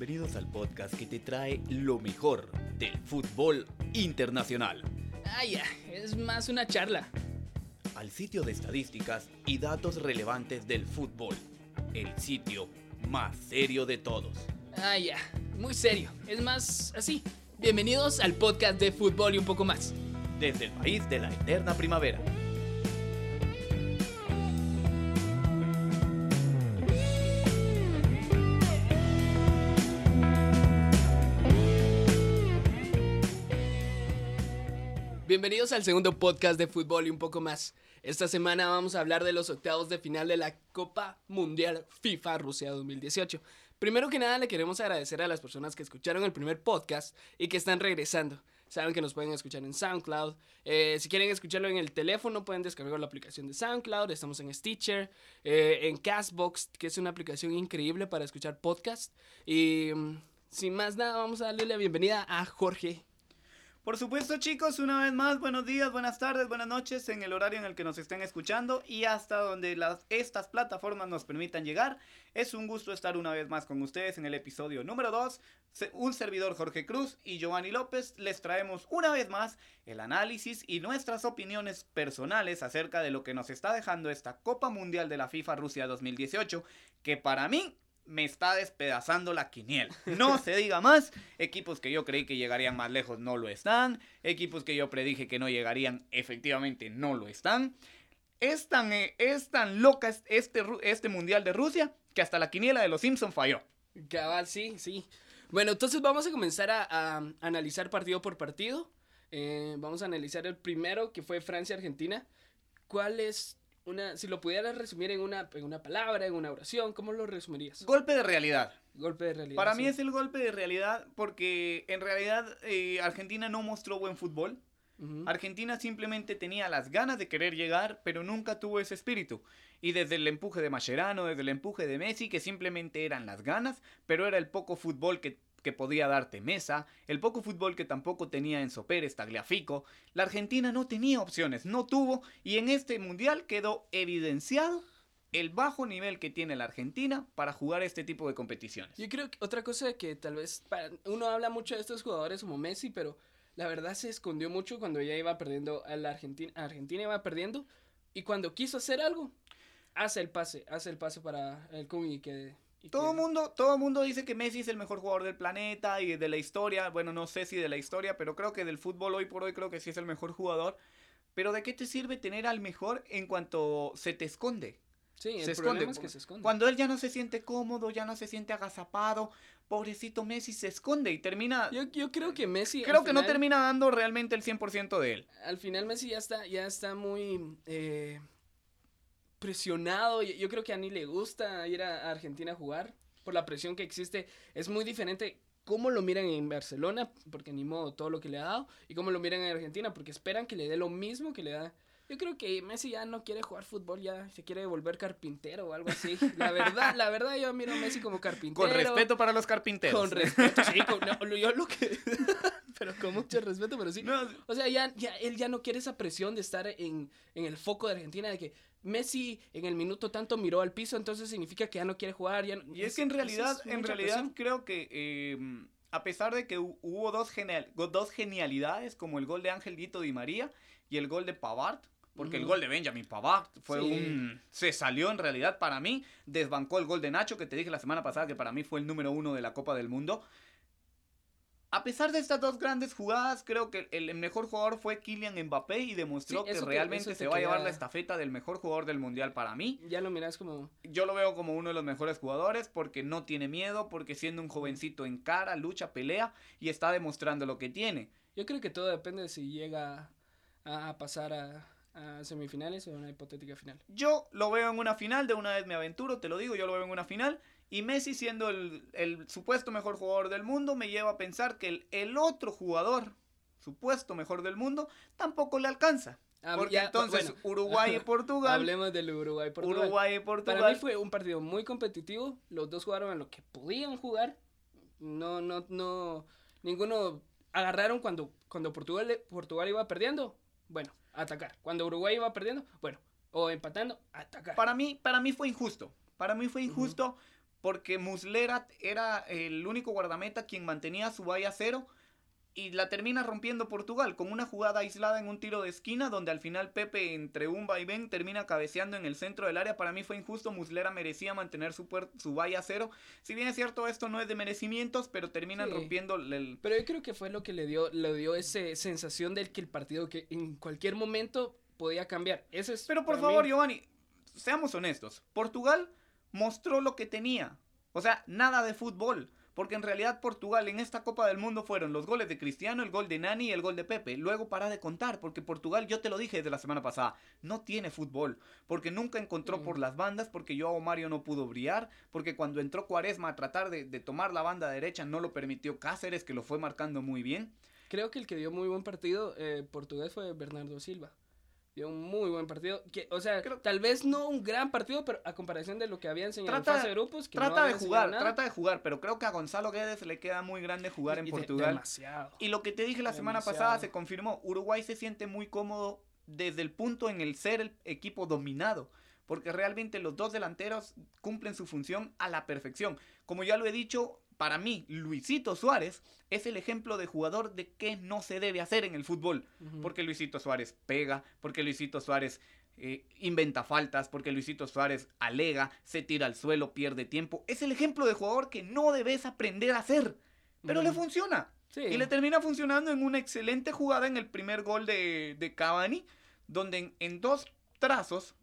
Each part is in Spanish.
Bienvenidos al podcast que te trae lo mejor del fútbol internacional. Ah, ya, es más una charla. Al sitio de estadísticas y datos relevantes del fútbol. El sitio más serio de todos. Ah, ya, muy serio. Es más así. Bienvenidos al podcast de fútbol y un poco más. Desde el país de la eterna primavera. Bienvenidos al segundo podcast de fútbol y un poco más. Esta semana vamos a hablar de los octavos de final de la Copa Mundial FIFA Rusia 2018. Primero que nada le queremos agradecer a las personas que escucharon el primer podcast y que están regresando. Saben que nos pueden escuchar en SoundCloud. Eh, si quieren escucharlo en el teléfono, pueden descargar la aplicación de SoundCloud. Estamos en Stitcher, eh, en Castbox, que es una aplicación increíble para escuchar podcast. Y mm, sin más nada, vamos a darle la bienvenida a Jorge por supuesto chicos, una vez más, buenos días, buenas tardes, buenas noches en el horario en el que nos estén escuchando y hasta donde estas plataformas nos permitan llegar. Es un gusto estar una vez más con ustedes en el episodio número 2. Un servidor Jorge Cruz y Giovanni López les traemos una vez más el análisis y nuestras opiniones personales acerca de lo que nos está dejando esta Copa Mundial de la FIFA Rusia 2018, que para mí me está despedazando la quiniela. No se diga más. Equipos que yo creí que llegarían más lejos no lo están. Equipos que yo predije que no llegarían efectivamente no lo están. Es tan, eh, es tan loca este, este mundial de Rusia que hasta la quiniela de los Simpsons falló. Cabal, sí, sí. Bueno, entonces vamos a comenzar a, analizar partido por partido. Eh, vamos a analizar el primero que fue Francia-Argentina. ¿Cuál es una, si lo pudieras resumir en una, en una palabra, en una oración, ¿cómo lo resumirías? Golpe de realidad. Golpe de realidad. Para mí es el golpe de realidad porque en realidad eh, Argentina no mostró buen fútbol. Argentina simplemente tenía las ganas de querer llegar, pero nunca tuvo ese espíritu. Y desde el empuje de Mascherano, desde el empuje de Messi, que simplemente eran las ganas, pero era el poco fútbol que que podía darte Mesa, el poco fútbol que tampoco tenía Enzo Pérez, Tagliafico, la Argentina no tenía opciones, no tuvo, y en este mundial quedó evidenciado el bajo nivel que tiene la Argentina para jugar este tipo de competiciones. Yo creo que otra cosa que tal vez uno habla mucho de estos jugadores como Messi, pero la verdad se escondió mucho cuando ya iba perdiendo a la Argentina, Argentina iba perdiendo y cuando quiso hacer algo hace el pase, hace el pase para el Kun y que todo mundo, todo mundo dice que Messi es el mejor jugador del planeta y de la historia. Bueno, no sé si de la historia, pero creo que del fútbol hoy por hoy creo que sí es el mejor jugador. Pero ¿de qué te sirve tener al mejor en cuanto se te esconde? Sí, el se esconde. es que se esconde. Cuando él ya no se siente cómodo, ya no se siente agazapado, pobrecito Messi se esconde y termina... Yo, yo creo que Messi... Creo que no termina dando realmente el 100% de él. Al final Messi ya está, ya está muy... Eh, presionado. Yo creo que a ni le gusta ir a Argentina a jugar por la presión que existe. Es muy diferente cómo lo miran en Barcelona, porque ni modo todo lo que le ha dado, y cómo lo miran en Argentina, porque esperan que le dé lo mismo que le da. Yo creo que Messi ya no quiere jugar fútbol, ya se quiere volver carpintero o algo así. La verdad, la verdad yo miro a Messi como carpintero. Con respeto para los carpinteros. Con respeto, sí, yo lo que... pero con mucho respeto, pero sí. o sea, ya, ya, él ya no quiere esa presión de estar en, en el foco de Argentina, de que Messi en el minuto tanto miró al piso, entonces significa que ya no quiere jugar. Ya y es, que en realidad, en realidad creo que em, a pesar de que hubo dos, genial, dos genialidades, como el gol de Ángel Guito Di María y el gol de Pavard, porque el gol de Benjamin Pavard fue un... Se salió en realidad para mí, desbancó el gol de Nacho, que te dije la semana pasada que para mí fue el número uno de la Copa del Mundo. A pesar de estas dos grandes jugadas, creo que el mejor jugador fue Kylian Mbappé y demostró que realmente se va a llevar la estafeta del mejor jugador del mundial para mí. Ya lo miras como. Yo lo veo como uno de los mejores jugadores porque no tiene miedo, porque siendo un jovencito en cara, lucha, pelea y está demostrando lo que tiene. Yo creo que todo depende de si llega a pasar a, a semifinales o una hipotética final. Yo lo veo en una final, de una vez me aventuro, te lo digo, yo lo veo en una final. Y Messi siendo el, supuesto mejor jugador del mundo me lleva a pensar que el, otro jugador, supuesto mejor del mundo, tampoco le alcanza. Ah, Porque entonces Uruguay y Portugal. Hablemos del Uruguay y Portugal. Uruguay y Portugal. Para mí fue un partido muy competitivo. Los dos jugaron a lo que podían jugar. No, no, no. Ninguno agarraron cuando, cuando Portugal, Portugal iba perdiendo. Bueno, atacar. Cuando Uruguay iba perdiendo, bueno, o empatando, atacar. Para mí, para mí fue injusto. Para mí fue injusto porque Muslera era el único guardameta quien mantenía su valla cero y la termina rompiendo Portugal con una jugada aislada en un tiro de esquina donde al final Pepe entre un vaivén termina cabeceando en el centro del área. Para mí fue injusto, Muslera merecía mantener su, su valla cero. Si bien es cierto esto no es de merecimientos, pero terminan rompiendo el... Pero yo creo que fue lo que le dio, le dio esa sensación del que el partido que en cualquier momento podía cambiar. Eso es pero por favor, Giovanni, seamos honestos. Portugal mostró lo que tenía. O sea, nada de fútbol. Porque en realidad Portugal en esta Copa del Mundo fueron los goles de Cristiano, el gol de Nani y el gol de Pepe. Luego para de contar, porque Portugal, yo te lo dije desde la semana pasada, no tiene fútbol. Porque nunca encontró por mm. las bandas, porque yo a Mario no pudo brillar, porque cuando entró Cuaresma a tratar de, tomar la banda derecha no lo permitió Cáceres, que lo fue marcando muy bien. Creo que el que dio muy buen partido eh, portugués fue Bernardo Silva un muy buen partido. Que, o sea, tal vez no un gran partido, pero a comparación de lo que había enseñado en fase de grupos. Que trata de jugar, trata de jugar, pero creo que a Gonzalo Guedes le queda muy grande jugar en Portugal. demasiado. Y lo que te dije la semana pasada se confirmó. Uruguay se siente muy cómodo desde el punto en el ser el equipo dominado. Porque realmente los dos delanteros cumplen su función a la perfección. Como ya lo he dicho, para mí, Luisito Suárez es el ejemplo de jugador de qué no se debe hacer en el fútbol. Porque Luisito Suárez pega, porque Luisito Suárez eh, inventa faltas, porque Luisito Suárez alega, se tira al suelo, pierde tiempo. Es el ejemplo de jugador que no debes aprender a hacer. Pero le funciona. Y le termina funcionando en una excelente jugada en el primer gol de, de Cavani, donde en dos trazos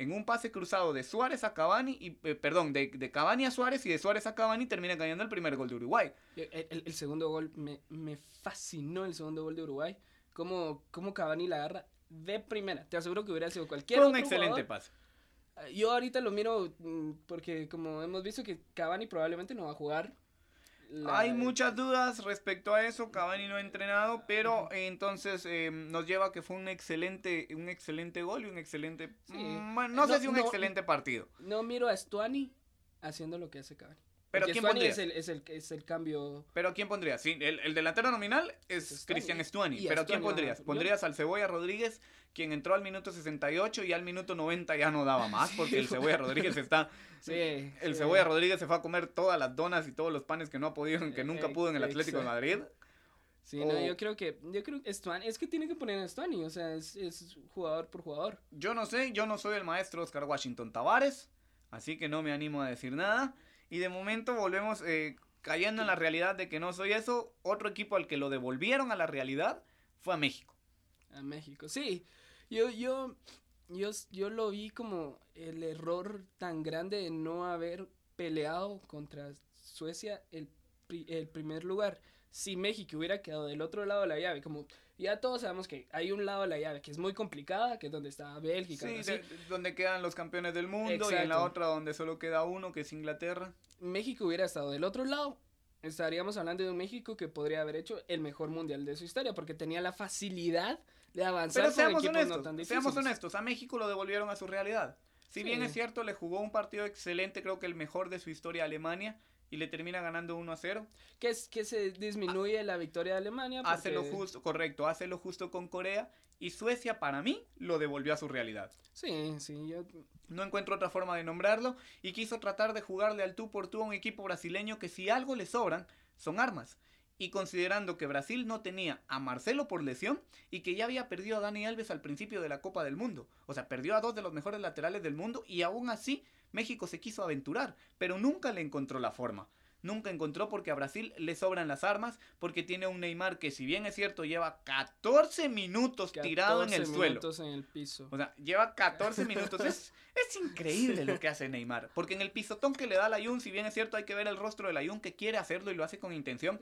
en un pase cruzado de Suárez a Cavani, y, eh, perdón, de, de, Cavani a Suárez y de Suárez a Cavani termina cayendo el primer gol de Uruguay. El, segundo gol, me, me, fascinó el segundo gol de Uruguay. Cómo, cómo Cavani la agarra de primera. Te aseguro que hubiera sido cualquier Fue un excelente pase. Ah, yo ahorita lo miro mm, porque como hemos visto que Cavani probablemente no va a jugar hay muchas dudas respecto a eso, Cavani no ha entrenado, pero entonces eh, nos lleva a que fue un excelente, un excelente gol y un excelente, mm, no, sé si un excelente partido. No miro a Stuani haciendo lo que hace Cavani. Pero ¿quién pondría? Es el, es, el, es el cambio. Pero ¿quién pondría? Sí, el, el delantero nominal es Cristian Stuani. Pero ¿quién pondrías? ¿Pondrías al Cebolla Rodríguez, quien entró al minuto 68 y al minuto 90 ya no daba más? Porque el Cebolla Rodríguez está. Sí. El Cebolla Rodríguez se fue a comer todas las donas y todos los panes que no ha podido, que nunca pudo en el Atlético de Madrid. Sí, no, yo creo que, yo creo que Stuani, es que tiene que poner a Stuani, o sea, es, es jugador por jugador. Yo no sé, yo no soy el maestro Oscar Washington Tavares, así que no me animo a decir nada. Y de momento volvemos eh, cayendo en la realidad de que no soy eso. Otro equipo al que lo devolvieron a la realidad fue a México. A México, sí. Yo, yo, yo, yo lo vi como el error tan grande de no haber peleado contra Suecia el, el primer lugar. Si México hubiera quedado del otro lado de la llave, como ya todos sabemos que hay un lado de la llave que es muy complicada, que es donde está Bélgica. Sí, donde quedan los campeones del mundo y en la otra donde solo queda uno, que es Inglaterra. México hubiera estado del otro lado, estaríamos hablando de un México que podría haber hecho el mejor mundial de su historia, porque tenía la facilidad de avanzar Pero seamos honestos, Seamos honestos, a México lo devolvieron a su realidad. Si bien es cierto, le jugó un partido excelente, creo que el mejor de su historia a Alemania, y le termina ganando 1 a 0. Que es que se disminuye la victoria de Alemania. Hace lo justo, correcto, hace lo justo con Corea y Suecia para mí lo devolvió a su realidad. Sí, sí, yo no encuentro otra forma de nombrarlo y quiso tratar de jugarle al tú por tú a un equipo brasileño que si algo le sobran son armas. Y considerando que Brasil no tenía a Marcelo por lesión y que ya había perdido a Dani Alves al principio de la Copa del Mundo. O sea, perdió a dos de los mejores laterales del mundo y aún así México se quiso aventurar, pero nunca le encontró la forma. Nunca encontró porque a Brasil le sobran las armas, porque tiene un Neymar que si bien es cierto lleva 14 minutos tirado en el suelo. en el piso. O sea, lleva 14 minutos. Es, es increíble lo que hace Neymar, porque en el pisotón que le da la Ayun, si bien es cierto hay que ver el rostro de la Ayun que quiere hacerlo y lo hace con intención,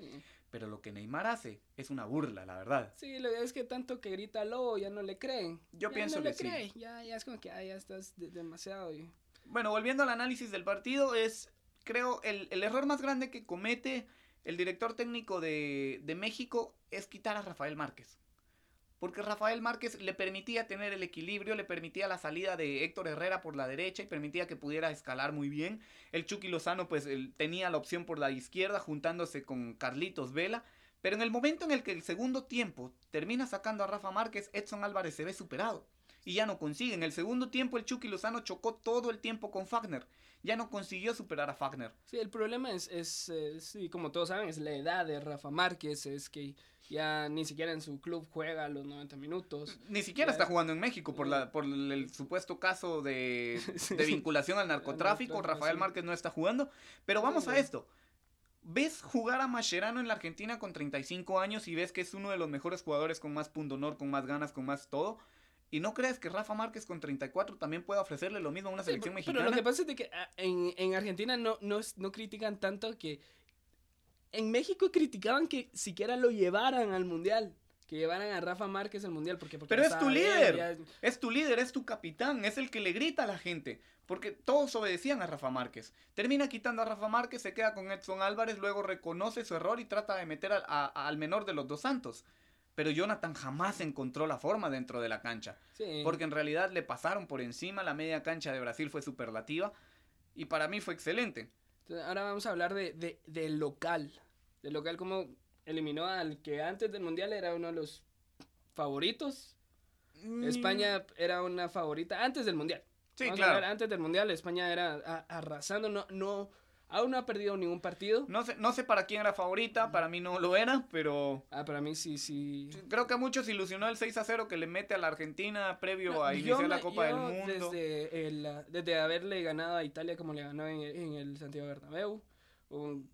pero lo que Neymar hace es una burla, la verdad. Sí, lo es que tanto que grita Lobo ya no le creen. Yo pienso que sí. Ya, ya es como que ya estás demasiado... Y... Bueno, volviendo al análisis del partido, es, creo, el, error más grande que comete el director técnico de, de México es quitar a Rafael Márquez. Porque Rafael Márquez le permitía tener el equilibrio, le permitía la salida de Héctor Herrera por la derecha y permitía que pudiera escalar muy bien. El Chucky Lozano pues tenía la opción por la izquierda juntándose con Carlitos Vela. Pero en el momento en el que el segundo tiempo termina sacando a Rafa Márquez, Edson Álvarez se ve superado y ya no consigue. En el segundo tiempo el Chucky Lozano chocó todo el tiempo con Fagner. Ya no consiguió superar a Fagner. Sí, el problema es, es, eh, sí, como todos saben, es la edad de Rafa Márquez, es que ya ni siquiera en su club juega los 90 minutos. Ni siquiera Ya- está jugando en México por, la, por el supuesto caso de, Sí. de vinculación al narcotráfico. narcotráfico, Rafael sí. Márquez no está jugando. Pero vamos Sí, a esto. ¿Ves jugar a Mascherano en la Argentina con 35 años y ves que es uno de los mejores jugadores con más punto honor, con más ganas, con más todo? ¿Y no crees que Rafa Márquez con 34 también pueda ofrecerle lo mismo a una Sí, selección pero- mexicana? Pero lo que pasa es de que ah, en, en Argentina no, no, no critican tanto que... En México criticaban que siquiera lo llevaran al Mundial. Que llevaran a Rafa Márquez al Mundial. Porque, porque Pero es tu líder. ya- Es tu líder, es tu capitán, es el que le grita a la gente. Porque todos obedecían a Rafa Márquez. Termina quitando a Rafa Márquez, se queda con Edson Álvarez, luego reconoce su error y trata de meter al, a- al menor de los dos santos. Pero Jonathan jamás encontró la forma dentro de la cancha. sí. Porque en realidad le pasaron por encima, la media cancha de Brasil fue superlativa. Y para mí fue excelente. Entonces, ahora vamos a hablar de, de, del local. Del local como eliminó al que antes del Mundial era uno de los favoritos. Mm, España era una favorita antes del Mundial. Sí, Vamos a claro. antes del Mundial España era a- arrasando. No, no, aún no ha perdido ningún partido. No sé, no sé para quién era favorita, para mí no lo era, pero Ah, para mí sí, sí. creo que a muchos ilusionó el 6 a 0 que le mete a la Argentina previo No, a iniciar la me- Copa del Mundo. Desde, el, desde haberle ganado a Italia como le ganó en, en el Santiago Bernabéu. un-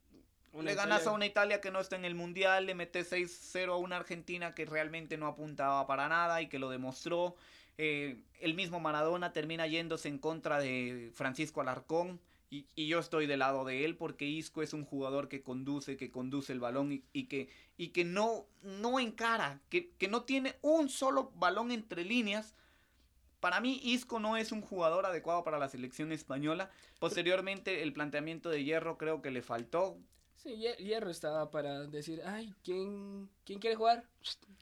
Le ganas Italia- a una Italia que no está en el Mundial, le metes 6-0 a una Argentina que realmente no apuntaba para nada y que lo demostró. Eh, el mismo Maradona termina yéndose en contra de Francisco Alarcón y, y yo estoy del lado de él porque Isco es un jugador que conduce, que conduce el balón y, y que, y que no, no encara, que, que no tiene un solo balón entre líneas. Para mí Isco no es un jugador adecuado para la selección española. Posteriormente el planteamiento de Hierro creo que le faltó. Sí, Hier- Hierro estaba para decir, ay, ¿quién, ¿quién quiere jugar?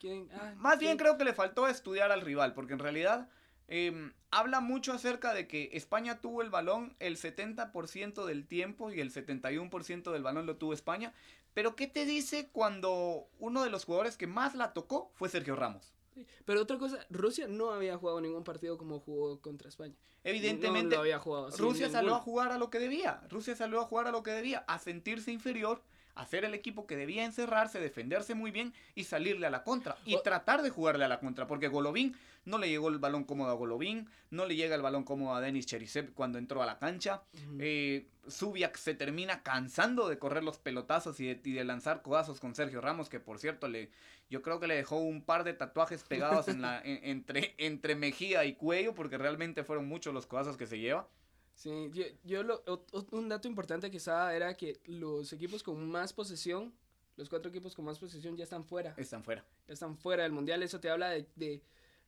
¿Quién? Ah, Más bien ¿quién?". creo que le faltó estudiar al rival, porque en realidad em, habla mucho acerca de que España tuvo el balón el 70% del tiempo y el 71% del balón lo tuvo España. Pero ¿qué te dice cuando uno de los jugadores que más la tocó fue Sergio Ramos? Sí, Pero otra cosa, Rusia no había jugado ningún partido como jugó contra España. Evidentemente, No lo había jugado. así, Rusia salió a jugar a lo que debía. Rusia salió a jugar a lo que debía, a sentirse inferior, a ser el equipo que debía encerrarse, defenderse muy bien y salirle a la contra. Y O- tratar de jugarle a la contra, porque Golovin no le llegó el balón cómodo a Golovin, no le llega el balón cómodo a Denis Cherisev cuando entró a la cancha. Ujú. Eh, Zubiak se termina cansando de correr los pelotazos y de, y de lanzar codazos con Sergio Ramos, que por cierto le, yo creo que le dejó un par de tatuajes pegados en la, en- entre, entre mejilla y cuello, porque realmente fueron muchos los codazos que se lleva. Sí, yo, yo lo, un dato importante que estaba era que los equipos con más posesión, los cuatro equipos con más posesión ya están fuera, Están fuera. ya están fuera del mundial. Eso te habla de, de,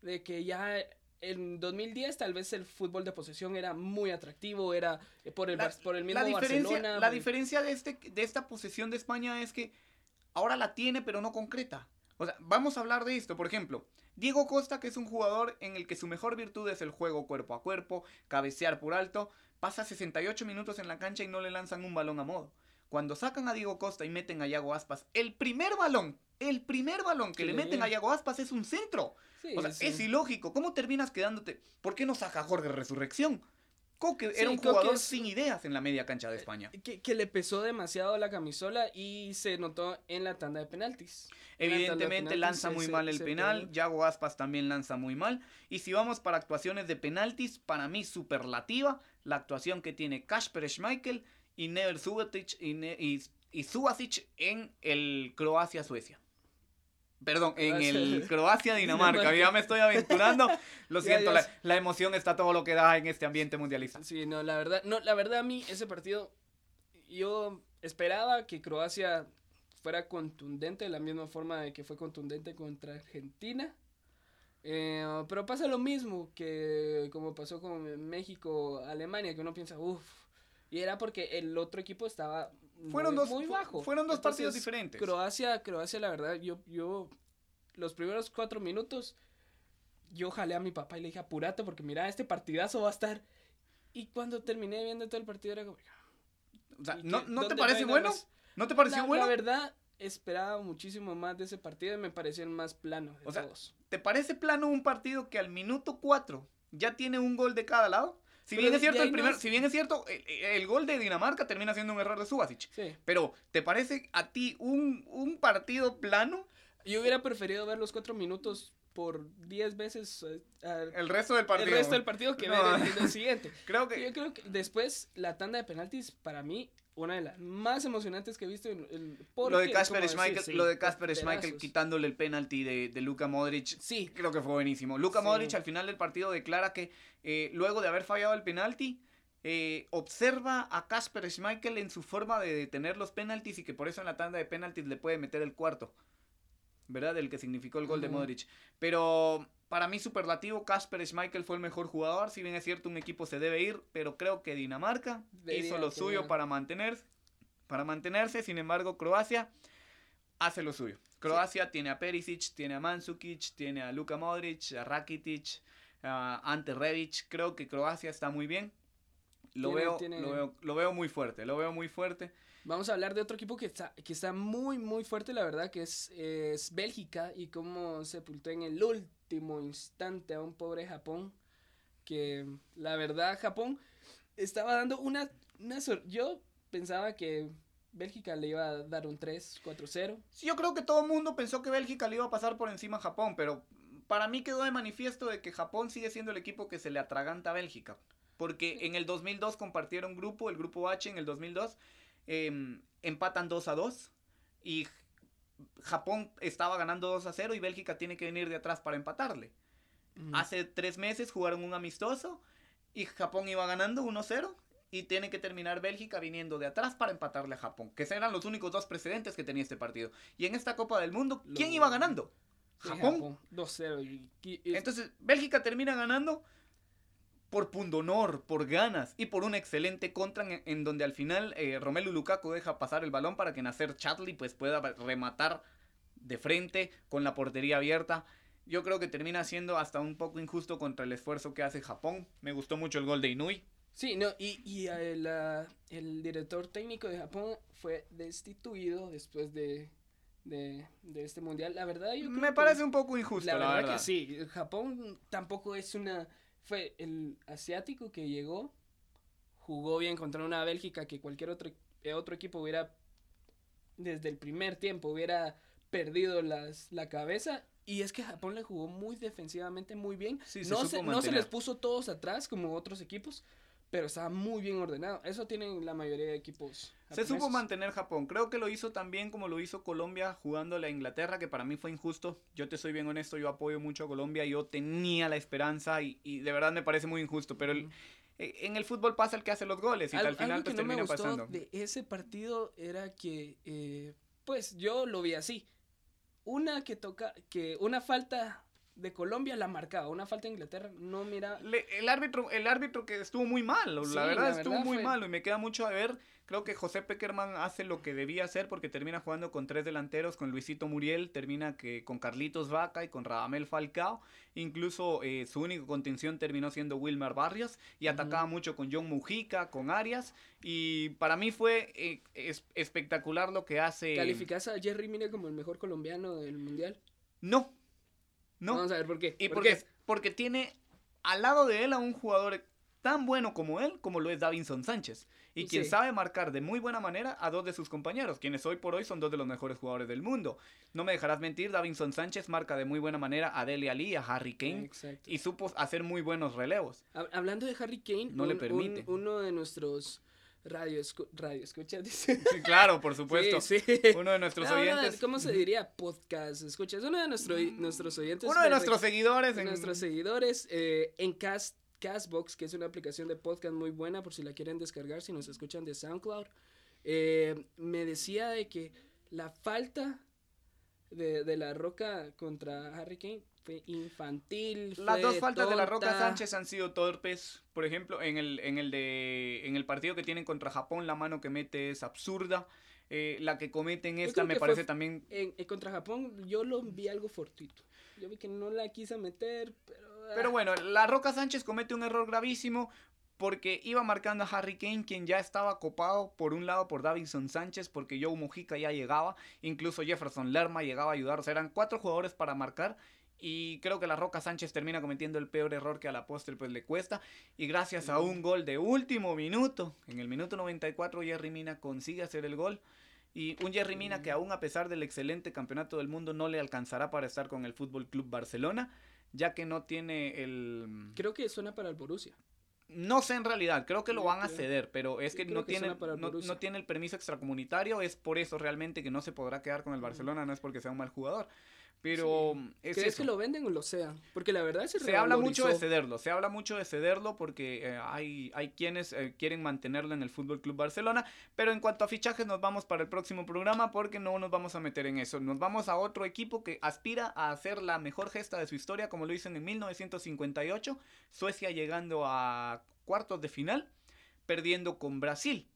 de que ya en 2010 tal vez el fútbol de posesión era muy atractivo, era eh, por el, La- por el mismo la diferencia, Barcelona. la por- diferencia de, este, de esta posesión de España es que ahora la tiene pero no concreta. O sea, vamos a hablar de esto. Por ejemplo, Diego Costa, que es un jugador en el que su mejor virtud es el juego cuerpo a cuerpo, cabecear por alto, pasa 68 minutos en la cancha y no le lanzan un balón a modo. Cuando sacan a Diego Costa y meten a Yago Aspas, el primer balón, el primer balón que Sí, le meten a Yago Aspas es un centro. Sí, O sea, sí. es ilógico. ¿Cómo terminas quedándote? ¿Por qué no saca Jorge Resurrección? Coque era un jugador es- sin ideas en la media cancha de España. que, que le pesó demasiado la camisola y se notó en la tanda de penaltis. Evidentemente penaltis lanza muy se- mal el penal. Yago Aspas también lanza muy mal. Y si vamos para actuaciones de penaltis, para mí superlativa la actuación que tiene Kasper Schmeichel y Never Subotic y, Ne- y, y Subasic en el Croacia-Suecia. Perdón, en el Croacia-Dinamarca. Dinamarca. Ya me estoy aventurando. Lo siento, la, emoción está todo lo que da en este ambiente mundialista. Sí, no, la verdad, no, la verdad a mí ese partido yo esperaba que Croacia fuera contundente de la misma forma de que fue contundente contra Argentina. Eh, pero pasa lo mismo que como pasó con México, Alemania, que uno piensa, uff, y era porque el otro equipo estaba Fueron muy, dos, muy bajo. fueron dos Entonces, partidos diferentes. Croacia, Croacia, la verdad, yo, yo, los primeros cuatro minutos, yo jalé a mi papá y le dije, apurate porque mira, este partidazo va a estar. Y cuando terminé viendo todo el partido era como... O sea, ¿y ¿no, no te ¿Dónde parece bueno? más? ¿No te pareció la, bueno? la verdad, esperaba muchísimo más de ese partido y me pareció el más plano de O sea. ¿te parece plano un partido que al minuto 4 ya tiene un gol de cada lado? Si bien es cierto, el primer, si bien es cierto, el, gol de Dinamarca termina siendo un error de Subasic. Sí. Pero, ¿te parece a ti un, un partido plano? Yo hubiera preferido ver los cuatro minutos por 10 veces eh, el resto del partido. El resto del partido que ver el, siguiente. creo que... Yo creo que después la tanda de penaltis para mí una de las más emocionantes que he visto en, lo de Casper Schmeichel, lo de Casper Schmeichel quitándole el penalti de, de Luka Modric. Sí. Creo que fue buenísimo. Luka Modric al final del partido declara que eh, luego de haber fallado el penalti eh, observa a Casper Schmeichel en su forma de detener los penaltis y que por eso en la tanda de penaltis le puede meter el cuarto. ¿verdad? El que significó el gol de Modric. Pero para mí superlativo, Kasper Schmeichel fue el mejor jugador. Si bien es cierto, un equipo se debe ir, pero creo que Dinamarca hizo lo suyo para mantenerse. Para mantenerse, sin embargo, Croacia hace lo suyo. Croacia tiene a Perisic, tiene a Mandzukic, tiene a Luka Modric, a Rakitic, a Ante Rebic. Creo que Croacia está muy bien. Lo, veo, Lo, veo, lo veo muy fuerte, lo veo muy fuerte. Vamos a hablar de otro equipo que está, que está muy, muy fuerte, la verdad, que es, es Bélgica y cómo sepultó en el último instante a un pobre Japón. Que la verdad, Japón estaba dando una. una yo pensaba que Bélgica le iba a dar un 3-4-0. Sí, yo creo que todo el mundo pensó que Bélgica le iba a pasar por encima a Japón, pero para mí quedó de manifiesto de que Japón sigue siendo el equipo que se le atraganta a Bélgica. Porque en el 2002 compartieron grupo, el grupo H en el 2002, Em, empatan 2 a 2 y Japón estaba ganando 2 a 0 y Bélgica tiene que venir de atrás para empatarle. Hace tres meses jugaron un amistoso y Japón iba ganando 1 a 0 y tiene que terminar Bélgica viniendo de atrás para empatarle a Japón, que eran los únicos dos precedentes que tenía este partido. Y en esta Copa del Mundo, ¿quién iba ganando? Japón. 2-0. Entonces, Bélgica termina ganando por pundonor, por ganas y por un excelente contra en, donde al final eh, Romelu Lukaku deja pasar el balón para que Nacer Chatley pues pueda rematar de frente con la portería abierta. Yo creo que termina siendo hasta un poco injusto contra el esfuerzo que hace Japón. Me gustó mucho el gol de Inui. Sí, no, y, y el, el director técnico de Japón fue destituido después de, de, este mundial. La verdad, yo Me parece un poco injusto. La, verdad, que sí. Japón tampoco es una fue el asiático que llegó, jugó bien contra una Bélgica que cualquier otro, eh, otro equipo hubiera, desde el primer tiempo, hubiera perdido las, la cabeza. Y es que Japón le jugó muy defensivamente, muy bien. no, se, no se les puso todos atrás como otros equipos pero estaba muy bien ordenado. Eso tienen la mayoría de equipos. Se supo mantener Japón. Creo que lo hizo también como lo hizo Colombia jugando a Inglaterra, que para mí fue injusto. Yo te soy bien honesto, yo apoyo mucho a Colombia. Yo tenía la esperanza y, de verdad me parece muy injusto. Pero eh, en el fútbol pasa el que hace los goles y al, final pues, termina pasando. De ese partido era que, eh, pues yo lo vi así. Una que toca, que una falta de Colombia la marcaba, una falta de Inglaterra, no mira. el árbitro, el árbitro que estuvo muy mal, la verdad estuvo muy malo y me queda mucho a ver. Creo que José Peckerman hace lo que debía hacer porque termina jugando con tres delanteros, con Luisito Muriel, termina que con Carlitos Vaca y con Radamel Falcao. Incluso eh, su único contención terminó siendo Wilmer Barrios y atacaba mucho con John Mujica, con Arias. Y para mí fue eh, espectacular lo que hace. ¿Calificas a Jerry Mina como el mejor colombiano del mundial? No, ¿no? Vamos a ver por qué. ¿Y por, qué? Porque tiene al lado de él a un jugador tan bueno como él, como lo es Davinson Sánchez. Y quien sabe marcar de muy buena manera a dos de sus compañeros, quienes hoy por hoy son dos de los mejores jugadores del mundo. No me dejarás mentir, Davinson Sánchez marca de muy buena manera a Dele Ali, a Harry Kane. Y supo hacer muy buenos relevos. Hablando de Harry Kane, no le permite. uno de nuestros Radio, radio escucha, dice. Sí, claro, por supuesto. Uno de nuestros oyentes. ¿Cómo se diría? Podcast, escuchas. Uno de nuestro, nuestros oyentes. Uno de nuestros seguidores. En... Nuestros seguidores eh, en Cast, Castbox, que es una aplicación de podcast muy buena por si la quieren descargar, si nos escuchan de SoundCloud. Eh, me decía de que la falta de, de la roca contra Harry Kane fue infantil. Las dos faltas de la Roca Sánchez han sido torpes. Por ejemplo, en el, en el de en el partido que tienen contra Japón, la mano que mete es absurda. Eh, la que cometen esta me parece también. En, contra Japón yo lo vi algo fortuito. Yo vi que no la quise meter, pero. Pero bueno, la Roca Sánchez comete un error gravísimo porque iba marcando a Harry Kane, quien ya estaba copado por un lado por Davidson Sánchez, porque Joe Mujica ya llegaba, incluso Jefferson Lerma llegaba a ayudar, o sea, eran cuatro jugadores para marcar Y creo que la Roca Sánchez termina cometiendo el peor error que a la postre pues le cuesta. Y gracias a un gol de último minuto, en el minuto 94 Jerry Mina consigue hacer el gol. Y un Jerry Mina que aún a pesar del excelente campeonato del mundo no le alcanzará para estar con el Fútbol Club Barcelona, ya que no tiene el... Creo que suena para el Borussia. No sé en realidad, creo que lo van a ceder, pero es que no que tiene, no tiene el permiso extracomunitario, es por eso realmente que no se podrá quedar con el Barcelona, no es porque sea un mal jugador. Pero es ¿Crees eso. que lo venden o lo sean? Porque la verdad se, Se habla mucho de cederlo, se habla mucho de cederlo porque eh, hay, hay quienes eh, quieren mantenerlo en el Fútbol Club Barcelona, pero en cuanto a fichajes nos vamos para el próximo programa porque no nos vamos a meter en eso. Nos vamos a otro equipo que aspira a hacer la mejor gesta de su historia, como lo dicen en 1958, Suecia llegando a cuartos de final, perdiendo con Brasil.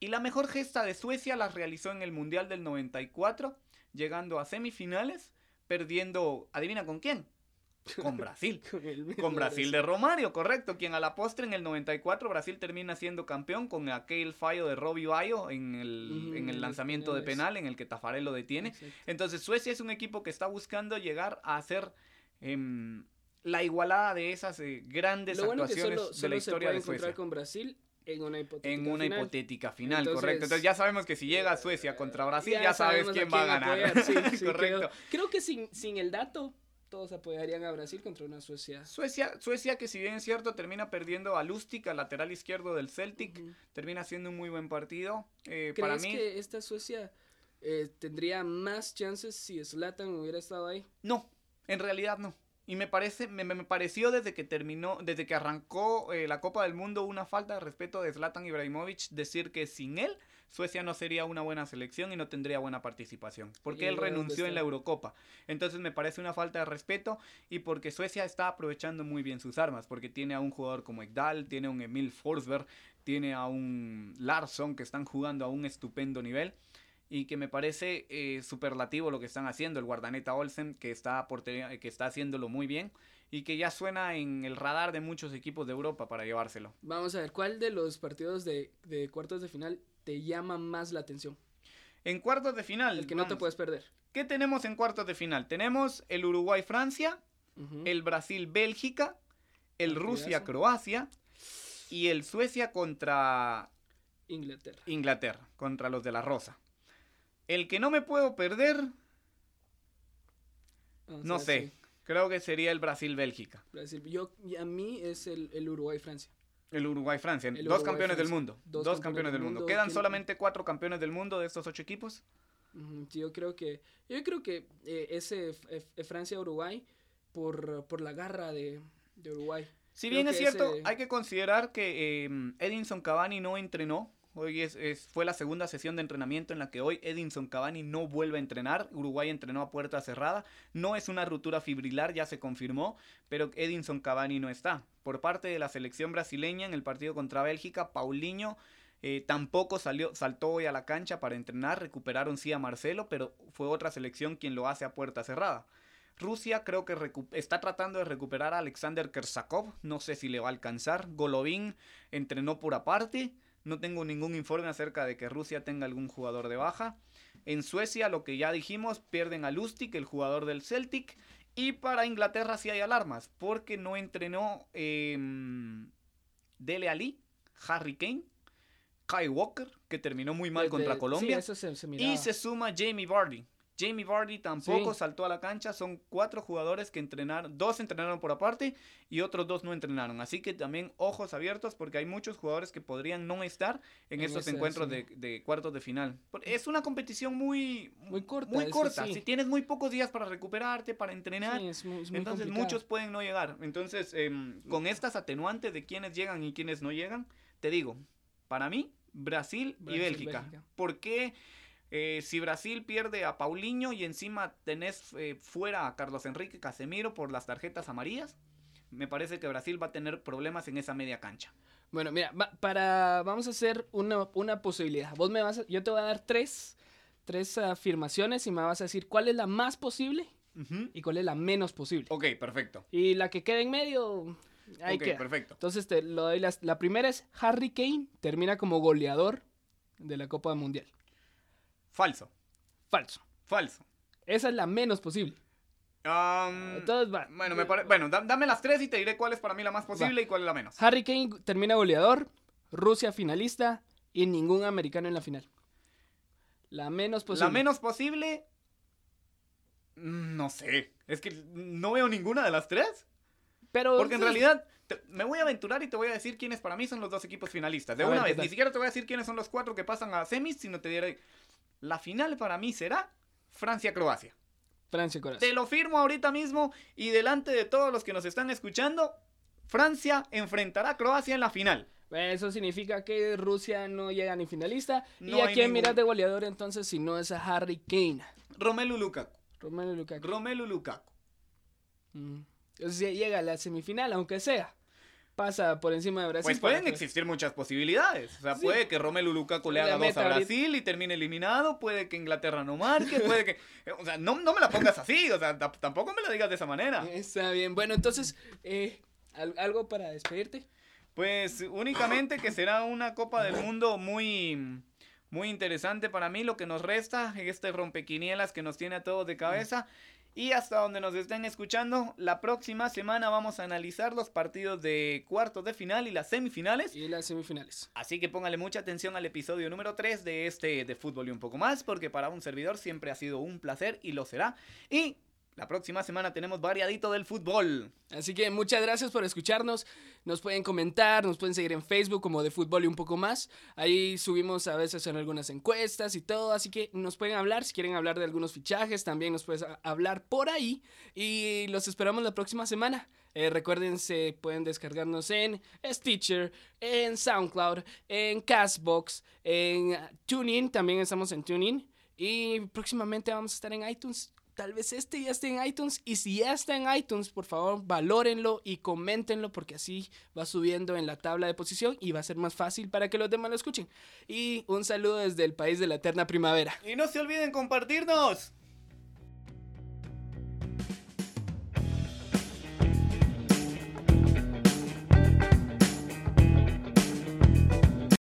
Y la mejor gesta de Suecia la realizó en el Mundial del 94, llegando a semifinales, perdiendo, adivina con quién, con Brasil. Con, Brasil de Romario, correcto. Quien a la postre en el 94 Brasil termina siendo campeón con aquel fallo de Robbie Bayo en el, en lanzamiento de penal en el que Tafarel lo detiene. Exacto. Entonces Suecia es un equipo que está buscando llegar a hacer em, la igualada de esas eh, grandes Lo bueno que actuaciones solo, de la se historia puede de encontrar Suecia. con Brasil en una hipotética En una final. hipotética final, Entonces, correcto. Entonces ya sabemos que si llega Suecia contra Brasil, ya, sabes quién va a ganar. apoyar, sí, sí, correcto. Creo, creo que sin, sin el dato, todos apoyarían a Brasil contra una Suecia. Suecia, Suecia que si bien es cierto termina perdiendo a Lustig, al lateral izquierdo del Celtic, termina siendo un muy buen partido. Eh, ¿Crees para mí, que esta Suecia eh, tendría más chances si Zlatan hubiera estado ahí? no, en realidad no. Y me parece, me, me pareció desde que terminó, desde que arrancó eh, la Copa del Mundo una falta de respeto de Zlatan Ibrahimovic decir que sin él Suecia no sería una buena selección y no tendría buena participación. Porque ¿Y él renunció en la Eurocopa. Entonces me parece una falta de respeto y porque Suecia está aprovechando muy bien sus armas. Porque tiene a un jugador como Ekdal, tiene a un Emil Forsberg, tiene a un Larsson que están jugando a un estupendo nivel. Y que me parece eh, superlativo lo que están haciendo. El guardaneta Olsen que está, portería- que está haciéndolo muy bien. Y que ya suena en el radar de muchos equipos de Europa para llevárselo. Vamos a ver, ¿cuál de los partidos de, de cuartos de final te llama más la atención? En cuartos de final. El que no te vamos. puedes perder. ¿Qué tenemos en cuartos de final? Tenemos el Uruguay-Francia, Ujú. el Brasil-Bélgica, el. Rusia-Croacia y el Suecia contra Inglaterra. Inglaterra, contra los de la Rosa. El que no me puedo perder, no sé, sí, creo que sería el Brasil-Bélgica. Brasil. Yo, y a mí es el, el Uruguay-Francia. El Uruguay-Francia, dos campeones del mundo. Dos Dos, campeones campeones del mundo. mundo. Quedan ¿Quién- solamente cuatro campeones del mundo de estos ocho equipos. Yo creo que, yo creo que eh, ese F- Francia-Uruguay por, por la garra de, de Uruguay. Si Creo bien es cierto, ese- hay que considerar que eh, Edinson Cavani no entrenó. Hoy es, fue la segunda sesión de entrenamiento en la que hoy Edinson Cavani no vuelve a entrenar. Uruguay entrenó a puerta cerrada. No es una ruptura fibrilar, ya se confirmó, pero Edinson Cavani no está. Por parte de la selección brasileña en el partido contra Bélgica, Paulinho eh, tampoco salió, saltó hoy a la cancha para entrenar. Recuperaron sí a Marcelo, pero fue otra selección quien lo hace a puerta cerrada. Rusia creo que está tratando de recuperar a Alexander Kersakov. No sé si le va a alcanzar. Golovin entrenó por aparte. No tengo ningún informe acerca de que Rusia tenga algún jugador de baja. En Suecia, lo que ya dijimos, pierden a Lustig, el jugador del Celtic. Y para Inglaterra sí hay alarmas, porque no entrenó em, Dele Ali, Harry Kane, Kai Walker, que terminó muy mal contra Colombia. Sí, eso se, se miraba. Y se suma Jamie Vardy. Jamie Vardy tampoco Sí. saltó a la cancha. Son cuatro jugadores que entrenaron. Dos entrenaron por aparte y otros dos no entrenaron. Así que también ojos abiertos porque hay muchos jugadores que podrían no estar en, En estos ese, encuentros sí. de, de cuartos de final. Es una competición muy, Muy corta, Muy corta. sí. Si tienes muy pocos días para recuperarte, para entrenar. Sí, es muy, es muy Entonces complicado. muchos pueden no llegar. Entonces, em, con estas atenuantes de quienes llegan y quienes no llegan, te digo, para mí, Brasil, y Bélgica. Bélgica. ¿Por qué? Eh, si Brasil pierde a Paulinho y encima tenés eh, fuera a Carlos Enrique Casemiro por las tarjetas amarillas, me parece que Brasil va a tener problemas en esa media cancha. Bueno, mira, para, vamos a hacer una, una posibilidad. Vos me vas a- yo te voy a dar tres, tres afirmaciones y me vas a decir cuál es la más posible y cuál es la menos posible. Ok, perfecto. Y la que quede en medio, ahí ok, queda. perfecto. Entonces te lo doy las- la primera es Harry Kane termina como goleador de la Copa Mundial. Falso, Falso. falso. Esa es la menos posible. Um, van. bueno, me pare- bueno da- dame las tres y te diré cuál es para mí la más posible Va. y cuál es la menos. Harry Kane termina goleador, Rusia finalista y ningún americano en la final. La menos posible. La menos posible. mm, No sé. Es que no veo ninguna de las tres. Pero Porque en realidad te- me voy a aventurar y te voy a decir quiénes para mí son los dos equipos finalistas. De A una ver, ¿qué vez. Ni siquiera te voy a decir quiénes son los cuatro que pasan a semis, sino te diré. La final para mí será Francia-Croacia. Francia Corazón. Te lo firmo ahorita mismo y delante de todos los que nos están escuchando, Francia enfrentará a Croacia en la final. Eso significa que Rusia no llega ni finalista. No ¿Y a quién ningún- miras de goleador entonces si no es a Harry Kane? Romelu Lukaku. Romelu Lukaku. Romelu Lukaku. Mm. Entonces ya llega a la semifinal, aunque sea. Pasa por encima de Brasil. Pues pueden existir muchas posibilidades. O sea, Sí. puede que Romelu Lukaku le haga dos a ahorita. Brasil y termine eliminado. Puede que Inglaterra no marque. Puede que. O sea, no, no me la pongas así. O sea, tampoco me la digas de esa manera. Está bien. Bueno, entonces, eh, ¿al- ¿algo para despedirte? Pues únicamente que será una Copa del Mundo muy. Muy interesante para mí lo que nos resta, este rompequinielas que nos tiene a todos de cabeza. Y hasta donde nos estén escuchando, la próxima semana vamos a analizar los partidos de cuartos de final y las semifinales. Y las semifinales. Así que póngale mucha atención al episodio número 3 de este de fútbol y un poco más, porque para un servidor siempre ha sido un placer y lo será. Y la próxima semana tenemos variadito del fútbol. Así que muchas gracias por escucharnos. Nos pueden comentar, nos pueden seguir en Facebook como de fútbol y un poco más. Ahí subimos a veces en algunas encuestas y todo. Así que nos pueden hablar. Si quieren hablar de algunos fichajes, también nos puedes hablar por ahí. Y los esperamos la próxima semana. Eh, recuerden, se pueden descargarnos en Stitcher, en SoundCloud, en Castbox, en TuneIn. También estamos en TuneIn. Y próximamente vamos a estar en iTunes. Tal vez este ya esté en iTunes. Y si ya está en iTunes, por favor, valórenlo y coméntenlo porque así va subiendo en la tabla de posición y va a ser más fácil para que los demás lo escuchen. Y un saludo desde el país de la eterna primavera. Y no se olviden compartirnos.